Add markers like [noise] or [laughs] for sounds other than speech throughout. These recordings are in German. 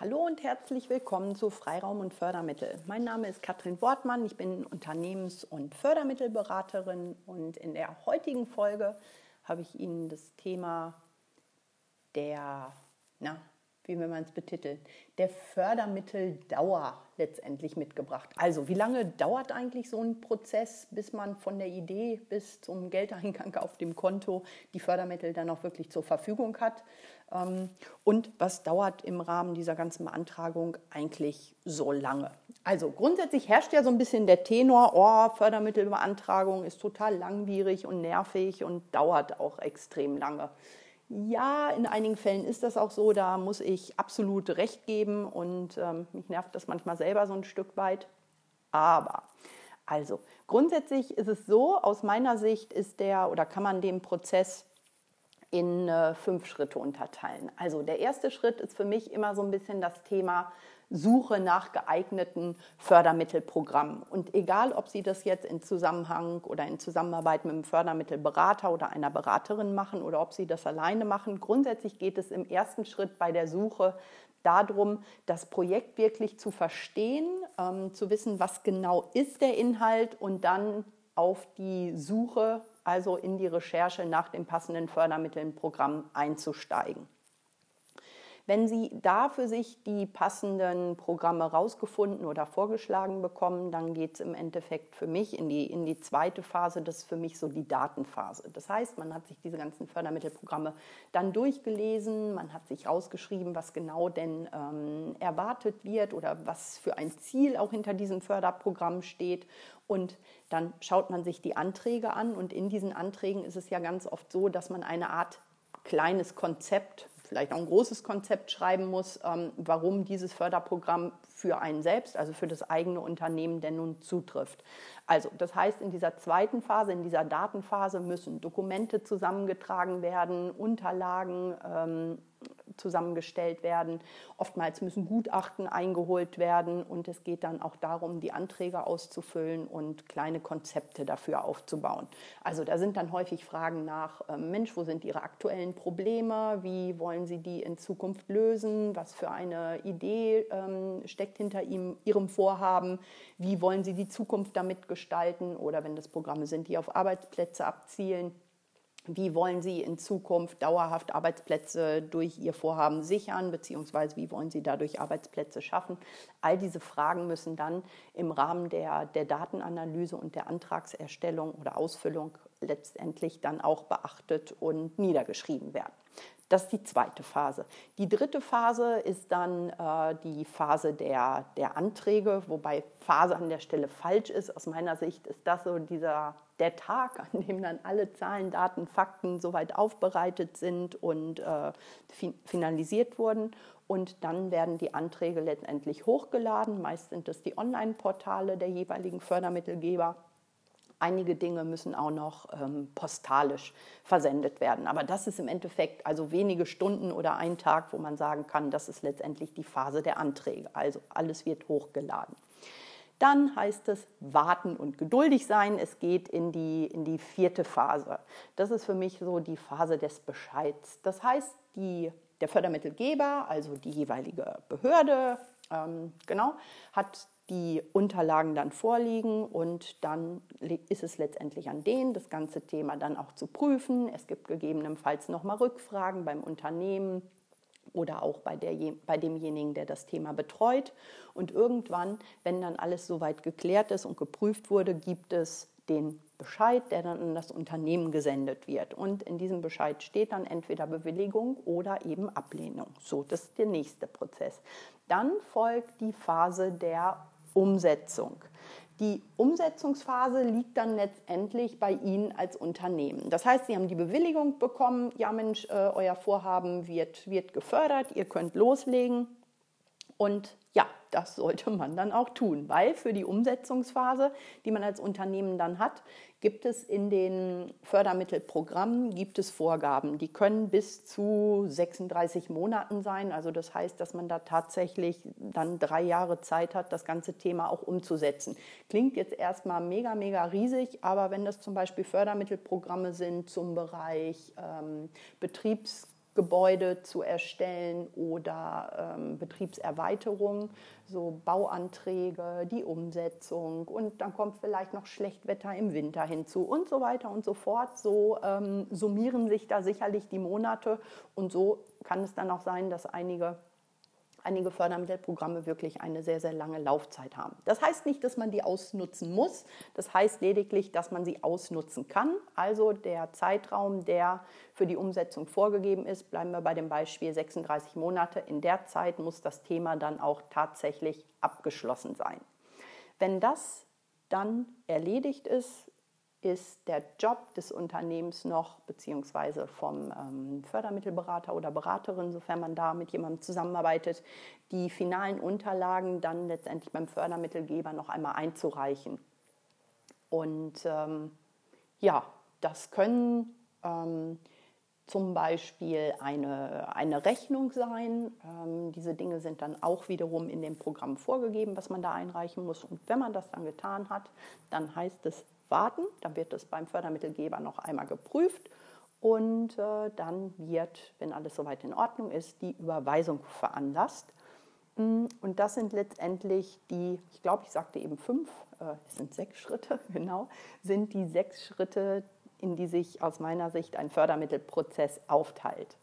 Hallo und herzlich willkommen zu Freiraum und Fördermittel. Mein Name ist Katrin Wortmann, ich bin Unternehmens- und Fördermittelberaterin und in der heutigen Folge habe ich Ihnen das Thema der, na, wie will man es betiteln, der Fördermitteldauer letztendlich mitgebracht. Also wie lange dauert eigentlich so ein Prozess, bis man von der Idee bis zum Geldeingang auf dem Konto die Fördermittel dann auch wirklich zur Verfügung hat? Ähm, und was dauert im Rahmen dieser ganzen Beantragung eigentlich so lange? Also grundsätzlich herrscht ja so ein bisschen der Tenor, oh, Fördermittelbeantragung ist total langwierig und nervig und dauert auch extrem lange. Ja, in einigen Fällen ist das auch so, da muss ich absolut recht geben und ähm, mich nervt das manchmal selber so ein Stück weit. Aber, also grundsätzlich ist es so, aus meiner Sicht ist der oder kann man den Prozess in äh, fünf Schritte unterteilen. Also der erste Schritt ist für mich immer so ein bisschen das Thema Suche nach geeigneten Fördermittelprogrammen. Und egal, ob Sie das jetzt in Zusammenhang oder in Zusammenarbeit mit einem Fördermittelberater oder einer Beraterin machen oder ob Sie das alleine machen, grundsätzlich geht es im ersten Schritt bei der Suche darum, das Projekt wirklich zu verstehen, ähm, zu wissen, was genau ist der Inhalt und dann auf die Suche, also in die Recherche nach dem passenden Fördermittelprogramm einzusteigen. Wenn Sie da für sich die passenden Programme rausgefunden oder vorgeschlagen bekommen, dann geht es im Endeffekt für mich in die, in die zweite Phase, das ist für mich so die Datenphase. Das heißt, man hat sich diese ganzen Fördermittelprogramme dann durchgelesen, man hat sich rausgeschrieben, was genau denn ähm, erwartet wird oder was für ein Ziel auch hinter diesem Förderprogramm steht. Und dann schaut man sich die Anträge an und in diesen Anträgen ist es ja ganz oft so, dass man eine Art kleines Konzept vielleicht auch ein großes Konzept schreiben muss, ähm, warum dieses Förderprogramm für einen selbst, also für das eigene Unternehmen denn nun zutrifft. Also das heißt, in dieser zweiten Phase, in dieser Datenphase müssen Dokumente zusammengetragen werden, Unterlagen, ähm, zusammengestellt werden. Oftmals müssen Gutachten eingeholt werden und es geht dann auch darum, die Anträge auszufüllen und kleine Konzepte dafür aufzubauen. Also da sind dann häufig Fragen nach, äh, Mensch, wo sind Ihre aktuellen Probleme? Wie wollen Sie die in Zukunft lösen? Was für eine Idee ähm, steckt hinter ihm, Ihrem Vorhaben? Wie wollen Sie die Zukunft damit gestalten? Oder wenn das Programme sind, die auf Arbeitsplätze abzielen, wie wollen Sie in Zukunft dauerhaft Arbeitsplätze durch Ihr Vorhaben sichern, beziehungsweise wie wollen Sie dadurch Arbeitsplätze schaffen? All diese Fragen müssen dann im Rahmen der, der Datenanalyse und der Antragserstellung oder Ausfüllung letztendlich dann auch beachtet und niedergeschrieben werden. Das ist die zweite Phase. Die dritte Phase ist dann äh, die Phase der, der Anträge, wobei Phase an der Stelle falsch ist. Aus meiner Sicht ist das so dieser, der Tag, an dem dann alle Zahlen, Daten, Fakten soweit aufbereitet sind und äh, finalisiert wurden. Und dann werden die Anträge letztendlich hochgeladen. Meist sind es die Online-Portale der jeweiligen Fördermittelgeber Einige Dinge müssen auch noch ähm, postalisch versendet werden. Aber das ist im Endeffekt also wenige Stunden oder ein Tag, wo man sagen kann, das ist letztendlich die Phase der Anträge. Also alles wird hochgeladen. Dann heißt es warten und geduldig sein. Es geht in die, in die vierte Phase. Das ist für mich so die Phase des Bescheids. Das heißt, die, der Fördermittelgeber, also die jeweilige Behörde, ähm, genau, hat die Unterlagen dann vorliegen und dann ist es letztendlich an denen, das ganze Thema dann auch zu prüfen. Es gibt gegebenenfalls nochmal Rückfragen beim Unternehmen oder auch bei, der, bei demjenigen, der das Thema betreut. Und irgendwann, wenn dann alles soweit geklärt ist und geprüft wurde, gibt es den Bescheid, der dann an das Unternehmen gesendet wird. Und in diesem Bescheid steht dann entweder Bewilligung oder eben Ablehnung. So, das ist der nächste Prozess. Dann folgt die Phase der Umsetzung. Die Umsetzungsphase liegt dann letztendlich bei Ihnen als Unternehmen. Das heißt, Sie haben die Bewilligung bekommen, ja Mensch, äh, euer Vorhaben wird, wird gefördert, ihr könnt loslegen. Und ja, das sollte man dann auch tun, weil für die Umsetzungsphase, die man als Unternehmen dann hat, gibt es in den Fördermittelprogrammen gibt es Vorgaben. Die können bis zu 36 Monaten sein. Also das heißt, dass man da tatsächlich dann drei Jahre Zeit hat, das ganze Thema auch umzusetzen. Klingt jetzt erstmal mega, mega riesig, aber wenn das zum Beispiel Fördermittelprogramme sind zum Bereich ähm, Betriebs Gebäude zu erstellen oder ähm, Betriebserweiterung, so Bauanträge, die Umsetzung und dann kommt vielleicht noch Schlechtwetter im Winter hinzu und so weiter und so fort. So ähm, summieren sich da sicherlich die Monate und so kann es dann auch sein, dass einige einige Fördermittelprogramme wirklich eine sehr, sehr lange Laufzeit haben. Das heißt nicht, dass man die ausnutzen muss. Das heißt lediglich, dass man sie ausnutzen kann. Also der Zeitraum, der für die Umsetzung vorgegeben ist, bleiben wir bei dem Beispiel 36 Monate. In der Zeit muss das Thema dann auch tatsächlich abgeschlossen sein. Wenn das dann erledigt ist, ist der Job des Unternehmens noch, beziehungsweise vom ähm, Fördermittelberater oder Beraterin, sofern man da mit jemandem zusammenarbeitet, die finalen Unterlagen dann letztendlich beim Fördermittelgeber noch einmal einzureichen. Und ähm, ja, das können ähm, zum Beispiel eine, eine Rechnung sein. Ähm, diese Dinge sind dann auch wiederum in dem Programm vorgegeben, was man da einreichen muss. Und wenn man das dann getan hat, dann heißt es warten. Dann wird es beim Fördermittelgeber noch einmal geprüft und äh, dann wird, wenn alles soweit in Ordnung ist, die Überweisung veranlasst. Mm, und das sind letztendlich die, ich glaube, ich sagte eben fünf, äh, es sind sechs Schritte, [laughs] genau, sind die sechs Schritte, in die sich aus meiner Sicht ein Fördermittelprozess aufteilt.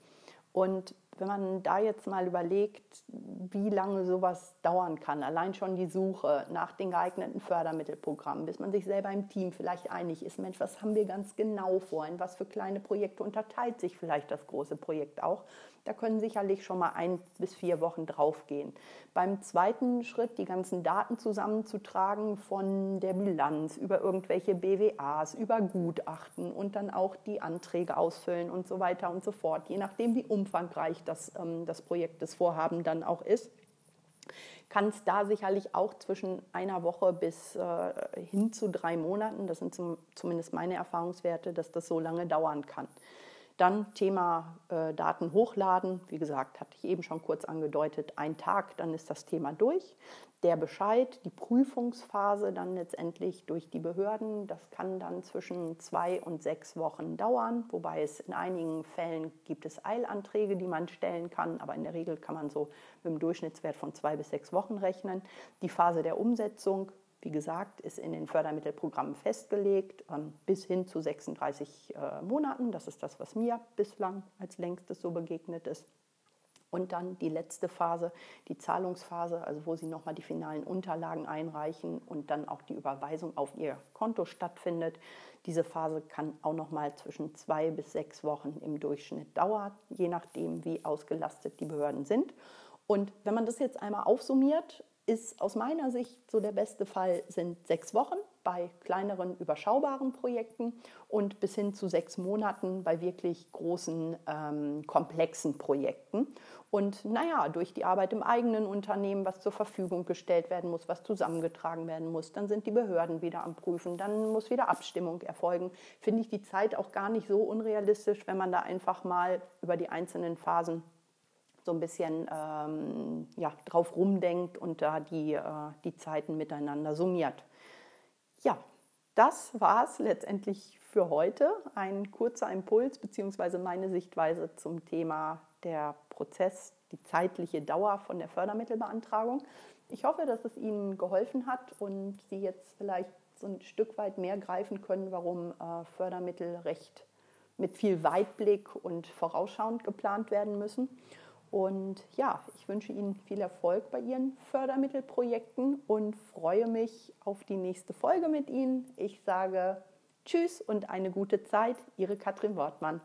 Und wenn man da jetzt mal überlegt, wie lange sowas dauern kann, allein schon die Suche nach den geeigneten Fördermittelprogrammen, bis man sich selber im Team vielleicht einig ist, Mensch, was haben wir ganz genau vor, in was für kleine Projekte unterteilt sich vielleicht das große Projekt auch, da können sicherlich schon mal ein bis vier Wochen draufgehen. Beim zweiten Schritt, die ganzen Daten zusammenzutragen von der Bilanz über irgendwelche BWAs, über Gutachten und dann auch die Anträge ausfüllen und so weiter und so fort, je nachdem, wie umfangreich das, ähm, das Projekt, das Vorhaben dann auch ist kann es da sicherlich auch zwischen einer Woche bis äh, hin zu drei Monaten, das sind zum, zumindest meine Erfahrungswerte, dass das so lange dauern kann. Dann Thema äh, Daten hochladen. Wie gesagt, hatte ich eben schon kurz angedeutet, ein Tag, dann ist das Thema durch. Der Bescheid, die Prüfungsphase dann letztendlich durch die Behörden, das kann dann zwischen zwei und sechs Wochen dauern, wobei es in einigen Fällen gibt es Eilanträge, die man stellen kann, aber in der Regel kann man so mit einem Durchschnittswert von zwei bis sechs Wochen rechnen. Die Phase der Umsetzung wie gesagt, ist in den Fördermittelprogrammen festgelegt, ähm, bis hin zu 36 äh, Monaten. Das ist das, was mir bislang als längstes so begegnet ist. Und dann die letzte Phase, die Zahlungsphase, also wo Sie nochmal die finalen Unterlagen einreichen und dann auch die Überweisung auf Ihr Konto stattfindet. Diese Phase kann auch nochmal zwischen zwei bis sechs Wochen im Durchschnitt dauern, je nachdem, wie ausgelastet die Behörden sind. Und wenn man das jetzt einmal aufsummiert, ist aus meiner Sicht so der beste Fall sind sechs Wochen bei kleineren, überschaubaren Projekten und bis hin zu sechs Monaten bei wirklich großen, ähm, komplexen Projekten. Und naja, durch die Arbeit im eigenen Unternehmen, was zur Verfügung gestellt werden muss, was zusammengetragen werden muss, dann sind die Behörden wieder am Prüfen, dann muss wieder Abstimmung erfolgen. Finde ich die Zeit auch gar nicht so unrealistisch, wenn man da einfach mal über die einzelnen Phasen so ein bisschen ähm, ja, drauf rumdenkt und da die, äh, die Zeiten miteinander summiert. Ja, das war es letztendlich für heute. Ein kurzer Impuls bzw. meine Sichtweise zum Thema der Prozess, die zeitliche Dauer von der Fördermittelbeantragung. Ich hoffe, dass es Ihnen geholfen hat und Sie jetzt vielleicht so ein Stück weit mehr greifen können, warum äh, Fördermittelrecht mit viel Weitblick und vorausschauend geplant werden müssen. Und ja, ich wünsche Ihnen viel Erfolg bei Ihren Fördermittelprojekten und freue mich auf die nächste Folge mit Ihnen. Ich sage Tschüss und eine gute Zeit. Ihre Katrin Wortmann.